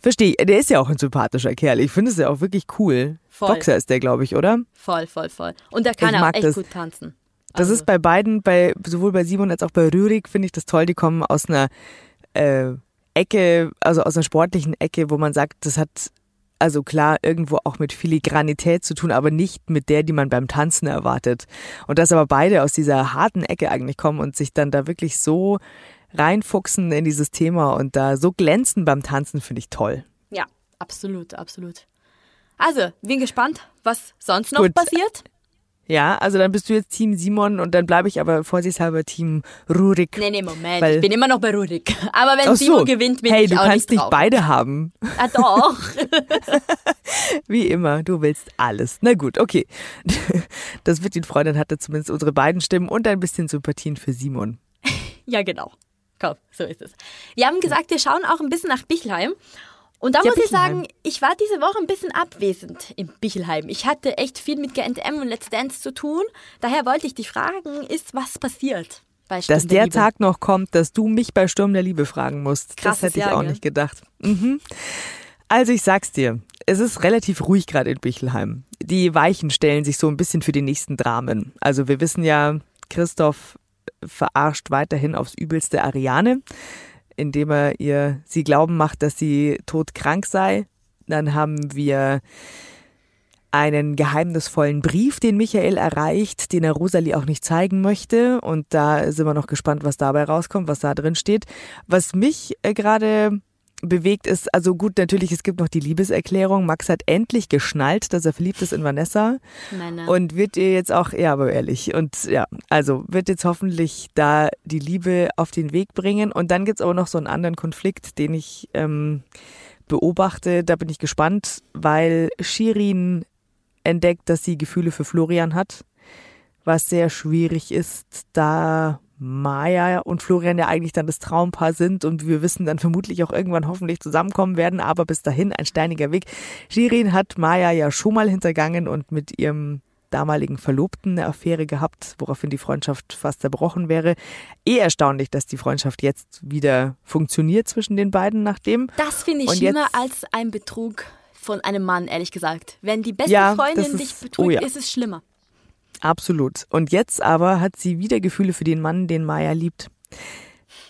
Verstehe. Der ist ja auch ein sympathischer Kerl. Ich finde es ja auch wirklich cool. Voll. Boxer ist der, glaube ich, oder? Voll, voll, voll. Und er kann Ich auch echt das. gut tanzen. Das Also, ist bei beiden, bei sowohl bei Simon als auch bei Rürik, finde ich das toll. Die kommen aus einer äh, Ecke, also aus einer sportlichen Ecke, wo man sagt, das hat also klar irgendwo auch mit Filigranität zu tun, aber nicht mit der, die man beim Tanzen erwartet. Und dass aber beide aus dieser harten Ecke eigentlich kommen und sich dann da wirklich so reinfuchsen in dieses Thema und da so glänzen beim Tanzen, finde ich toll. Ja, absolut, absolut. Also, bin gespannt, was sonst noch Gut. passiert. Ja, also dann bist du jetzt Team Simon und dann bleibe ich aber vorsichtshalber Team Rurik. Nee, nee, Moment. Ich bin immer noch bei Rurik. Aber wenn Simon so. gewinnt, bin hey, ich du auch kannst nicht nicht drauf. beide haben. Ah, doch. Wie immer, du willst alles. Na gut, okay. Das wird ihn freuen, dann hat er zumindest unsere beiden Stimmen und ein bisschen Sympathien für Simon. ja, genau. Komm, so ist es. Wir haben gesagt, wir schauen auch ein bisschen nach Bichelheim. Und da Ja, muss ich Bichelheim. sagen, ich war diese Woche ein bisschen abwesend in Bichelheim. Ich hatte echt viel mit GNTM und Let's Dance zu tun. Daher wollte ich dich fragen, ist was passiert bei Sturm Dass der Liebe? Tag noch kommt, dass du mich bei Sturm der Liebe fragen musst, das Krasses hätte ich Jahr, auch gell? nicht gedacht. Mhm. Also ich sag's dir, es ist relativ ruhig gerade in Bichelheim. Die Weichen stellen sich so ein bisschen für die nächsten Dramen. Also wir wissen ja, Christoph verarscht weiterhin aufs übelste Ariane, indem er ihr sie glauben macht, dass sie todkrank sei. Dann haben wir einen geheimnisvollen Brief, den Michael erreicht, den er Rosalie auch nicht zeigen möchte. Und da sind wir noch gespannt, was dabei rauskommt, was da drin steht. Was mich äh, gerade bewegt ist, also gut, natürlich, es gibt noch die Liebeserklärung. Max hat endlich geschnallt, dass er verliebt ist in Vanessa. Meine. Und wird ihr jetzt auch, ja, aber ehrlich, und ja, also wird jetzt hoffentlich da die Liebe auf den Weg bringen. Und dann gibt's aber noch so einen anderen Konflikt, den ich ähm, beobachte. Da bin ich gespannt, weil Shirin entdeckt, dass sie Gefühle für Florian hat, was sehr schwierig ist, da Maya und Florian ja eigentlich dann das Traumpaar sind und wir wissen dann vermutlich auch irgendwann hoffentlich zusammenkommen werden, aber bis dahin ein steiniger Weg. Shirin hat Maya ja schon mal hintergangen und mit ihrem damaligen Verlobten eine Affäre gehabt, woraufhin die Freundschaft fast zerbrochen wäre. Eh erstaunlich, dass die Freundschaft jetzt wieder funktioniert zwischen den beiden nachdem. Das finde ich Und schlimmer als ein Betrug von einem Mann, ehrlich gesagt. Wenn die beste Ja, Freundin ist- dich betrügt, oh ja. ist es schlimmer. Absolut. Und jetzt aber hat sie wieder Gefühle für den Mann, den Maya liebt.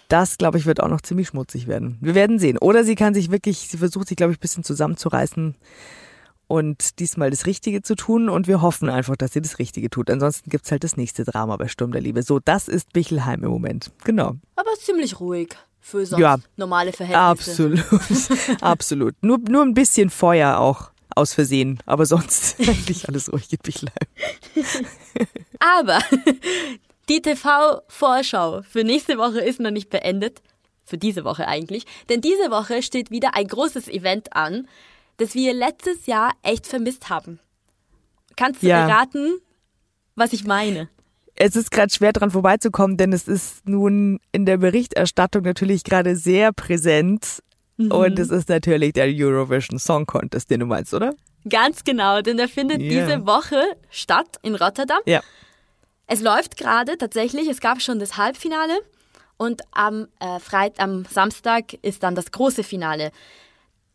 Das, glaube ich, wird auch noch ziemlich schmutzig werden. Wir werden sehen. Oder sie kann sich wirklich, sie versucht sich, glaube ich, ein bisschen zusammenzureißen und diesmal das Richtige zu tun. Und wir hoffen einfach, dass sie das Richtige tut. Ansonsten gibt's halt das nächste Drama bei Sturm der Liebe. So, das ist Bichelheim im Moment. Genau. Aber ziemlich ruhig für sonst Ja. normale Verhältnisse. Absolut. Absolut. Nur, nur ein bisschen Feuer auch aus Versehen. Aber sonst eigentlich alles ruhig in Bichelheim. Aber die TV-Vorschau für nächste Woche ist noch nicht beendet. Für diese Woche eigentlich. Denn diese Woche steht wieder ein großes Event an, das wir letztes Jahr echt vermisst haben. Kannst du Ja. erraten, was ich meine? Es ist gerade schwer dran vorbeizukommen, denn es ist nun in der Berichterstattung natürlich gerade sehr präsent. Und es ist natürlich der Eurovision Song Contest, den du meinst, oder? Ganz genau, denn der findet Ja. diese Woche statt in Rotterdam. Ja. Es läuft gerade tatsächlich, es gab schon das Halbfinale und am, äh, Freit am Samstag ist dann das große Finale.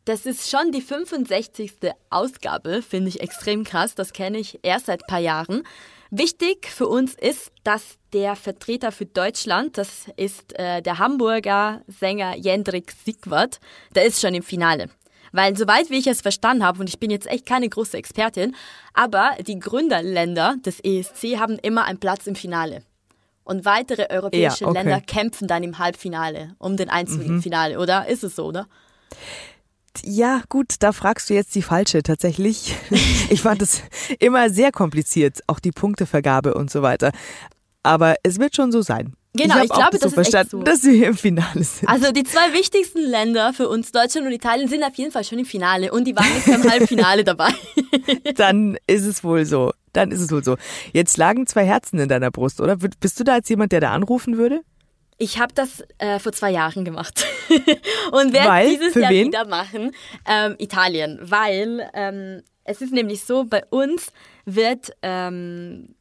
Das ist schon die 65. Ausgabe, finde ich extrem krass, das kenne ich erst seit ein paar Jahren. Wichtig für uns ist, dass der Vertreter für Deutschland, das ist äh, der Hamburger Sänger Jendrik Sigwart, der ist schon im Finale. Weil soweit wie ich es verstanden habe, und ich bin jetzt echt keine große Expertin, aber die Gründerländer des ESC haben immer einen Platz im Finale. Und weitere europäische Ja, okay. Länder kämpfen dann im Halbfinale um den Einzug im Finale, oder? Ist es so, oder? Ja, gut, da fragst du jetzt die falsche tatsächlich. Ich fand es immer sehr kompliziert, auch die Punktevergabe und so weiter. Aber es wird schon so sein. Genau, ich auch glaube, das so ist echt verstanden, so. dass wir im Finale sind. Also die zwei wichtigsten Länder für uns, Deutschland und Italien, sind auf jeden Fall schon im Finale und die waren nicht beim Halbfinale dabei. Dann ist es wohl so. Dann ist es wohl so. Jetzt lagen zwei Herzen in deiner Brust, oder? Bist du da als jemand, der da anrufen würde? Ich habe das äh, vor zwei Jahren gemacht und werde dieses Für Jahr wen? wieder machen. Ähm, Italien, weil ähm, es ist nämlich so, bei uns wird ähm,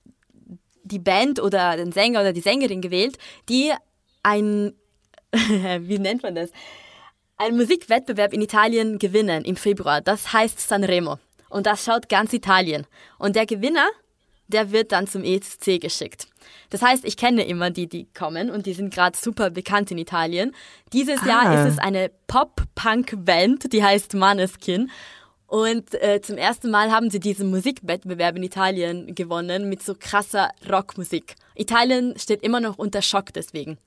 die Band oder den Sänger oder die Sängerin gewählt, die ein, wie nennt man das, einen Musikwettbewerb in Italien gewinnen im Februar. Das heißt Sanremo. Und das schaut ganz Italien. Und der Gewinner, der wird dann zum ESC geschickt. Das heißt, ich kenne immer die, die kommen und die sind gerade super bekannt in Italien. Dieses Jahr Ah. ist es eine Pop-Punk-Band, die heißt Maneskin. Und äh, zum ersten Mal haben sie diesen Musikwettbewerb in Italien gewonnen mit so krasser Rockmusik. Italien steht immer noch unter Schock deswegen.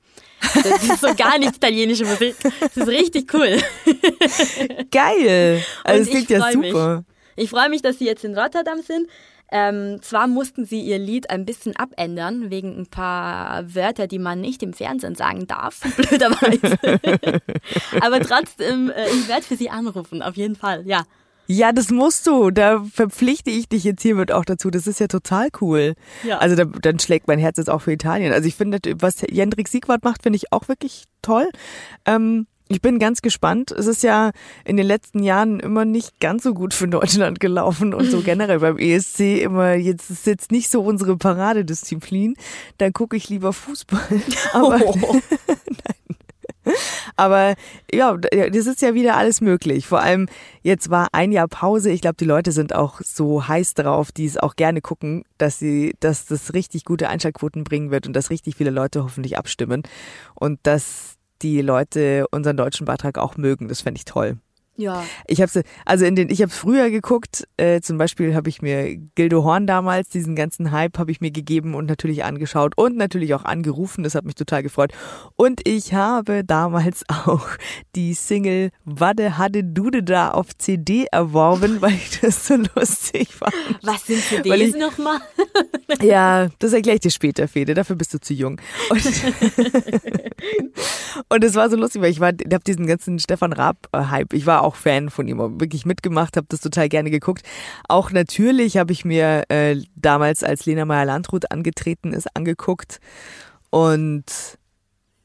Das ist so gar nicht italienische Musik. Das ist richtig cool. Geil. Also das klingt ich ja freu mich. super. Ich freue mich, dass sie jetzt in Rotterdam sind. Ähm, zwar mussten sie ihr Lied ein bisschen abändern, wegen ein paar Wörter, die man nicht im Fernsehen sagen darf, blöderweise. Aber trotzdem, äh, ich werde für sie anrufen, auf jeden Fall, ja. Ja, das musst du. Da verpflichte ich dich jetzt hiermit auch dazu. Das ist ja total cool. Ja. Also da, dann schlägt mein Herz jetzt auch für Italien. Also ich finde, was Jendrik Siegwart macht, finde ich auch wirklich toll. Ähm, ich bin ganz gespannt. Es ist ja in den letzten Jahren immer nicht ganz so gut für Deutschland gelaufen und so generell beim ESC immer, jetzt ist jetzt nicht so unsere Paradedisziplin. Dann gucke ich lieber Fußball. Aber Oh. Aber ja, das ist ja wieder alles möglich. Vor allem jetzt war ein Jahr Pause. Ich glaube, die Leute sind auch so heiß drauf, die es auch gerne gucken, dass sie, dass das richtig gute Einschaltquoten bringen wird und dass richtig viele Leute hoffentlich abstimmen und dass die Leute unseren deutschen Beitrag auch mögen. Das fände ich toll. Ja. Ich habe also in den, ich habe früher geguckt. Äh, zum Beispiel habe ich mir Gildo Horn damals diesen ganzen Hype habe ich mir gegeben und natürlich angeschaut und natürlich auch angerufen. Das hat mich total gefreut. Und ich habe damals auch die Single Wadde Hadde Dude da auf CD erworben, weil ich das so lustig fand. Was sind CDs nochmal? ja, das erkläre ich dir später, Fede. Dafür bist du zu jung. Und, und es war so lustig, weil ich war, ich habe diesen ganzen Stefan Raab Hype. Ich war auch auch Fan von ihm, wirklich mitgemacht, habe das total gerne geguckt. Auch natürlich habe ich mir äh, damals, als Lena Meyer-Landrut angetreten ist, angeguckt und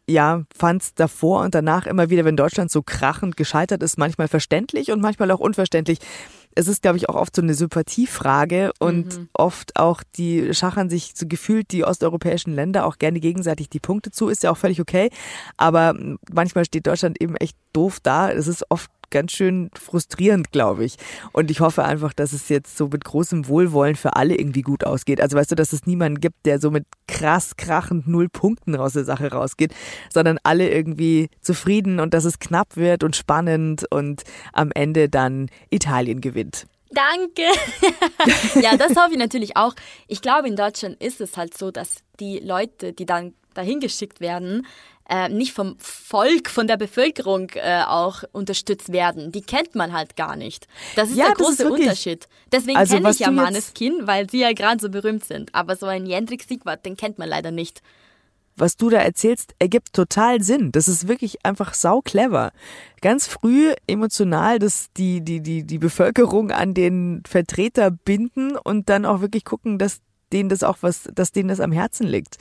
ja, fand es davor und danach immer wieder, wenn Deutschland so krachend gescheitert ist, manchmal verständlich und manchmal auch unverständlich. Es ist, glaube ich, auch oft so eine Sympathiefrage und mhm. oft auch die schachern sich so gefühlt die osteuropäischen Länder auch gerne gegenseitig die Punkte zu, ist ja auch völlig okay. Aber manchmal steht Deutschland eben echt doof da. Es ist oft ganz schön frustrierend, glaube ich. Und ich hoffe einfach, dass es jetzt so mit großem Wohlwollen für alle irgendwie gut ausgeht. Also weißt du, dass es niemanden gibt, der so mit krass krachend null Punkten aus der Sache rausgeht, sondern alle irgendwie zufrieden und dass es knapp wird und spannend und am Ende dann Italien gewinnt. Danke. ja, das hoffe ich natürlich auch. Ich glaube, in Deutschland ist es halt so, dass die Leute, die dann dahin geschickt werden, äh, nicht vom Volk, von der Bevölkerung äh, auch unterstützt werden. Die kennt man halt gar nicht. Das ist ja, der große Unterschied. Deswegen also, kenne ich ja Maneskin, weil sie ja gerade so berühmt sind. Aber so ein Jendrik Siegwart, den kennt man leider nicht. Was du da erzählst, ergibt total Sinn. Das ist wirklich einfach sau clever. Ganz früh emotional, dass die, die, die, die Bevölkerung an den Vertreter binden und dann auch wirklich gucken, dass denen das auch was, dass denen das am Herzen liegt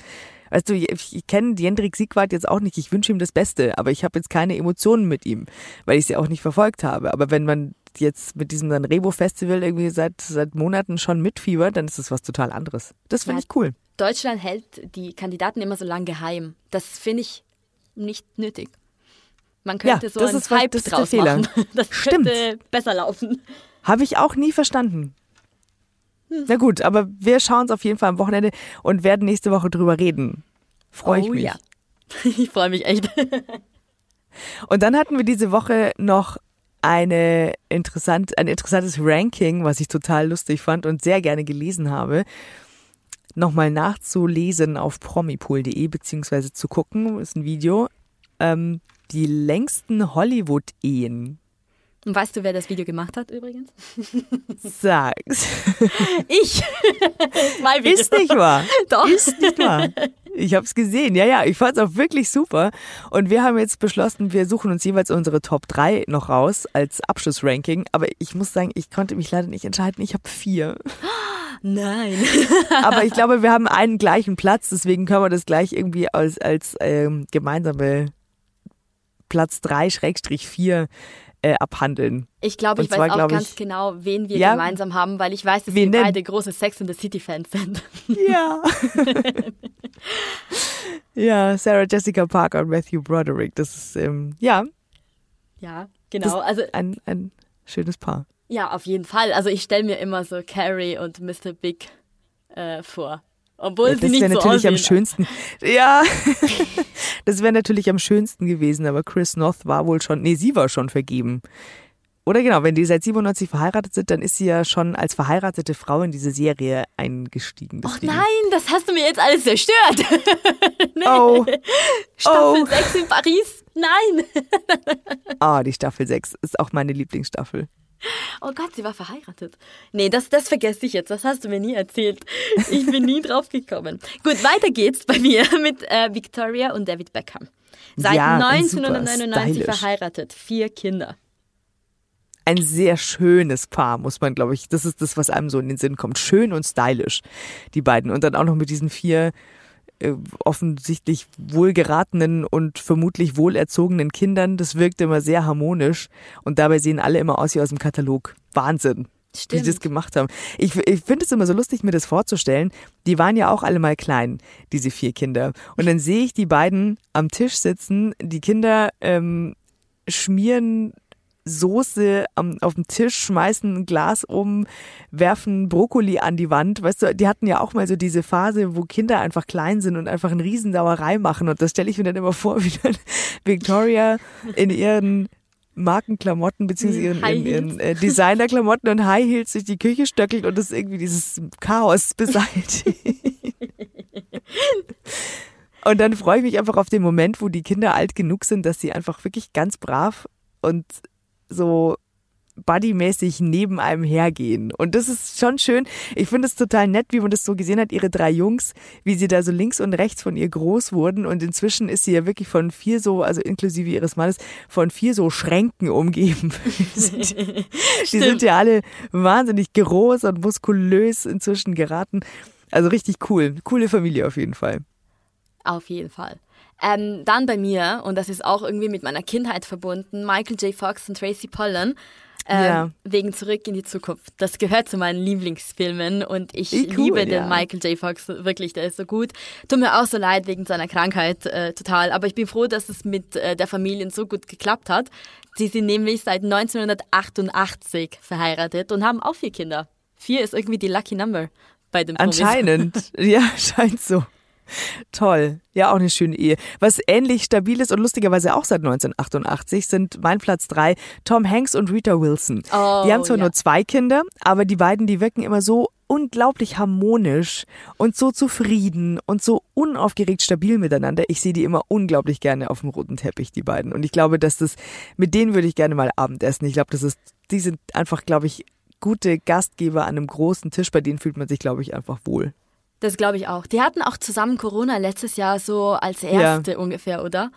weißt du, ich, ich kenne Jendrik Siegwart jetzt auch nicht, ich wünsche ihm das Beste, aber ich habe jetzt keine Emotionen mit ihm, weil ich sie auch nicht verfolgt habe. Aber wenn man jetzt mit diesem Sanremo-Festival irgendwie seit, seit Monaten schon mitfiebert, dann ist das was total anderes. Das finde ja, ich cool. Deutschland hält die Kandidaten immer so lange geheim. Das finde ich nicht nötig. Man könnte ja, so einen Hype das draus machen. Das Stimmt. könnte besser laufen. Habe ich auch nie verstanden. Na gut, aber wir schauen es auf jeden Fall am Wochenende und werden nächste Woche drüber reden. Freue ich oh, mich. Ja. Ich freue mich echt. Und dann hatten wir diese Woche noch eine interessant, ein interessantes Ranking, was ich total lustig fand und sehr gerne gelesen habe. Nochmal nachzulesen auf promipool.de beziehungsweise zu gucken, ist ein Video. Ähm, die längsten Hollywood-Ehen und weißt du, wer das Video gemacht hat übrigens? Sag's. Ich. Mein Video. Ist nicht wahr. Doch. Ist nicht wahr. Ich habe es gesehen. Ja, ja, ich fand es auch wirklich super. Und wir haben jetzt beschlossen, wir suchen uns jeweils unsere Top 3 noch raus als Abschlussranking. Aber ich muss sagen, ich konnte mich leider nicht entscheiden. Ich habe vier. Nein. Aber ich glaube, wir haben einen gleichen Platz. Deswegen können wir das gleich irgendwie als, als ähm, gemeinsame Platz 3 Schrägstrich 4 äh, abhandeln. Ich glaube, ich zwar, weiß auch ganz ich, genau, wen wir ja, gemeinsam haben, weil ich weiß, dass wir beide große Sex in the City Fans sind. Ja. ja, Sarah Jessica Parker und Matthew Broderick. Das ist, ähm, ja. Ja, genau. Also ein, ein schönes Paar. Ja, auf jeden Fall. Also ich stelle mir immer so Carrie und Mr. Big äh, vor. Obwohl ja, sie nicht so natürlich am schönsten. Ja, das wäre natürlich am schönsten gewesen, aber Chris North war wohl schon, nee, sie war schon vergeben. Oder genau, wenn die seit 97 verheiratet sind, dann ist sie ja schon als verheiratete Frau in diese Serie eingestiegen. Oh nein, das hast du mir jetzt alles zerstört. nee. Oh. Staffel oh. 6 in Paris? Nein. Ah, oh, die Staffel 6 ist auch meine Lieblingsstaffel. Oh Gott, sie war verheiratet. Nee, das, das vergesse ich jetzt. Das hast du mir nie erzählt. Ich bin nie drauf gekommen. Gut, weiter geht's bei mir mit äh, Victoria und David Beckham. Seit ja, 1999 verheiratet, vier Kinder. Ein sehr schönes Paar, muss man, glaube ich. Das ist das, was einem so in den Sinn kommt. Schön und stylisch, die beiden. Und dann auch noch mit diesen vier offensichtlich wohlgeratenen und vermutlich wohlerzogenen Kindern. Das wirkt immer sehr harmonisch und dabei sehen alle immer aus wie aus dem Katalog. Wahnsinn. Stimmt. die das gemacht haben. Ich, ich finde es immer so lustig, mir das vorzustellen. Die waren ja auch alle mal klein, diese vier Kinder. Und dann sehe ich die beiden am Tisch sitzen, die Kinder ähm, schmieren Soße am, auf dem Tisch, schmeißen ein Glas um, werfen Brokkoli an die Wand. Weißt du, die hatten ja auch mal so diese Phase, wo Kinder einfach klein sind und einfach eine Riesendauerei machen. Und das stelle ich mir dann immer vor, wie dann Victoria in ihren Markenklamotten beziehungsweise ihren, ihren, ihren äh, Designerklamotten und High Heels durch die Küche stöckelt und das irgendwie dieses Chaos beseitigt. und dann freue ich mich einfach auf den Moment, wo die Kinder alt genug sind, dass sie einfach wirklich ganz brav und so buddymäßig neben einem hergehen. Und das ist schon schön. Ich finde es total nett, wie man das so gesehen hat, ihre drei Jungs, wie sie da so links und rechts von ihr groß wurden. Und inzwischen ist sie ja wirklich von vier so, also inklusive ihres Mannes, von vier so Schränken umgeben. die, die sind ja alle wahnsinnig groß und muskulös inzwischen geraten. Also richtig cool. Coole Familie auf jeden Fall. Auf jeden Fall. Ähm, dann bei mir, und das ist auch irgendwie mit meiner Kindheit verbunden, Michael J. Fox und Tracy Pollan. Ähm, ja. Wegen Zurück in die Zukunft. Das gehört zu meinen Lieblingsfilmen und ich cool, liebe ja. den Michael J. Fox wirklich, der ist so gut. Tut mir auch so leid wegen seiner Krankheit äh, total, aber ich bin froh, dass es mit äh, der Familie so gut geklappt hat. Sie sind nämlich seit 1988 verheiratet und haben auch vier Kinder. Vier ist irgendwie die Lucky Number bei dem Anscheinend, ja, scheint so. Toll. Ja, auch eine schöne Ehe. Was ähnlich stabil ist und lustigerweise auch seit 1988 sind mein Platz drei Tom Hanks und Rita Wilson. Oh, die haben zwar ja. nur zwei Kinder, aber die beiden, die wirken immer so unglaublich harmonisch und so zufrieden und so unaufgeregt stabil miteinander. Ich sehe die immer unglaublich gerne auf dem roten Teppich, die beiden. Und ich glaube, dass das, mit denen würde ich gerne mal Abendessen. Ich glaube, das ist, die sind einfach, glaube ich, gute Gastgeber an einem großen Tisch. Bei denen fühlt man sich, glaube ich, einfach wohl. Das glaube ich auch. Die hatten auch zusammen Corona letztes Jahr so als erste ja. ungefähr, oder?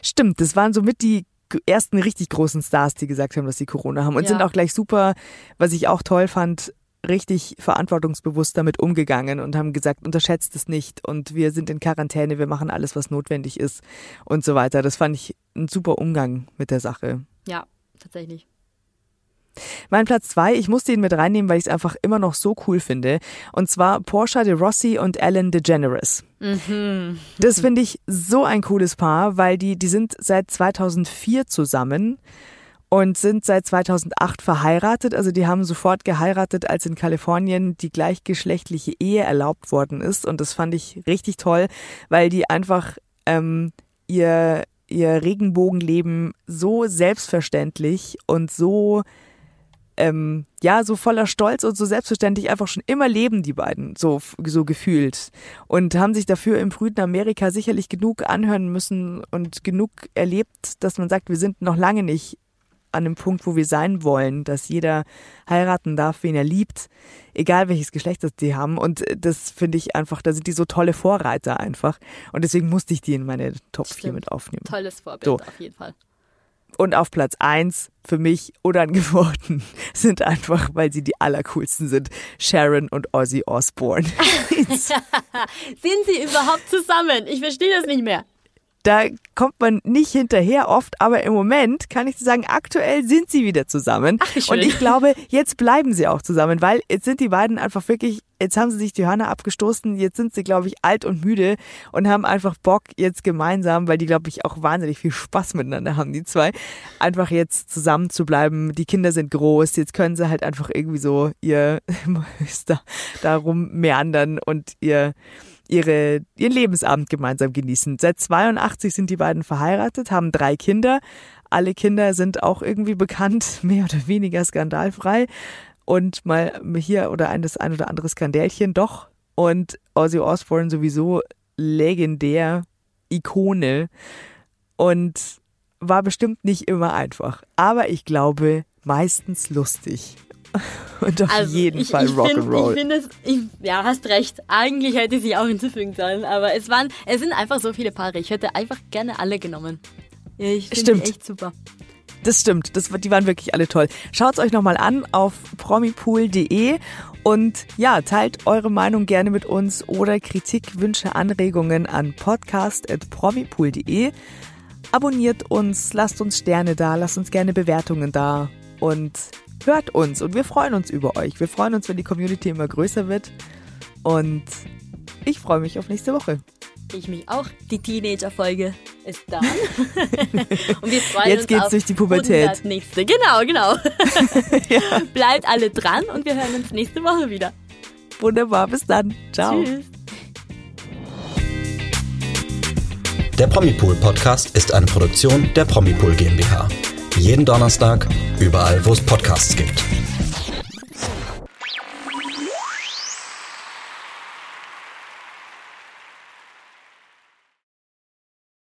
Stimmt, das waren somit die ersten richtig großen Stars, die gesagt haben, dass sie Corona haben und ja. sind auch gleich super, was ich auch toll fand, richtig verantwortungsbewusst damit umgegangen und haben gesagt, unterschätzt es nicht und wir sind in Quarantäne, wir machen alles, was notwendig ist und so weiter. Das fand ich ein super Umgang mit der Sache. Ja, tatsächlich. Mein Platz zwei, ich musste ihn mit reinnehmen, weil ich es einfach immer noch so cool finde. Und zwar Portia de Rossi und Ellen DeGeneres. Mhm. Das finde ich so ein cooles Paar, weil die, die sind seit 2004 zusammen und sind seit 2008 verheiratet. Also die haben sofort geheiratet, als in Kalifornien die gleichgeschlechtliche Ehe erlaubt worden ist. Und das fand ich richtig toll, weil die einfach ähm, ihr, ihr Regenbogenleben so selbstverständlich und so ähm, ja, so voller Stolz und so selbstverständlich einfach schon immer leben, die beiden, so, so gefühlt. Und haben sich dafür im frühen Amerika sicherlich genug anhören müssen und genug erlebt, dass man sagt, wir sind noch lange nicht an dem Punkt, wo wir sein wollen, dass jeder heiraten darf, wen er liebt, egal welches Geschlecht das die haben. Und das finde ich einfach, da sind die so tolle Vorreiter einfach. Und deswegen musste ich die in meine Top 4 mit aufnehmen. Tolles Vorbild, so. auf jeden Fall. Und auf Platz eins für mich unangeboten sind einfach, weil sie die allercoolsten sind, Sharon und Ozzy Osbourne. sind sie überhaupt zusammen? Ich verstehe das nicht mehr da kommt man nicht hinterher oft, aber im Moment kann ich sagen, aktuell sind sie wieder zusammen. Ach, wie schön. Und ich glaube, jetzt bleiben sie auch zusammen, weil jetzt sind die beiden einfach wirklich, jetzt haben sie sich die Hörner abgestoßen, jetzt sind sie, glaube ich, alt und müde und haben einfach Bock, jetzt gemeinsam, weil die, glaube ich, auch wahnsinnig viel Spaß miteinander haben, die zwei, einfach jetzt zusammen zu bleiben. Die Kinder sind groß, jetzt können sie halt einfach irgendwie so ihr da, darum meandern und ihr ihre, ihren Lebensabend gemeinsam genießen. Seit 82 sind die beiden verheiratet, haben drei Kinder. Alle Kinder sind auch irgendwie bekannt, mehr oder weniger skandalfrei. Und mal hier oder ein, das ein oder andere Skandälchen doch. Und Ozzy Osbourne sowieso legendär, Ikone. Und war bestimmt nicht immer einfach. Aber ich glaube, meistens lustig. Und auf also jeden ich, Fall ich Rock'n'Roll. Ich finde es, ja, hast recht. Eigentlich hätte ich sie auch hinzufügen sollen, aber es waren, es sind einfach so viele Paare. Ich hätte einfach gerne alle genommen. Ich finde die echt super. Das stimmt, das, die waren wirklich alle toll. Schaut es euch nochmal an auf promipool.de und ja, teilt eure Meinung gerne mit uns oder Kritik, Wünsche, Anregungen an podcast.promipool.de. Abonniert uns, lasst uns Sterne da, lasst uns gerne Bewertungen da und hört uns und wir freuen uns über euch. Wir freuen uns, wenn die Community immer größer wird und ich freue mich auf nächste Woche. Ich mich auch. Die Teenager-Folge ist da. und wir freuen Jetzt uns geht's auf durch die Pubertät. 100 nächste. Genau, genau. ja. Bleibt alle dran und wir hören uns nächste Woche wieder. Wunderbar, bis dann. Ciao. Tschüss. Der Promipool Podcast ist eine Produktion der Promipool GmbH. Jeden Donnerstag, überall, wo es Podcasts gibt.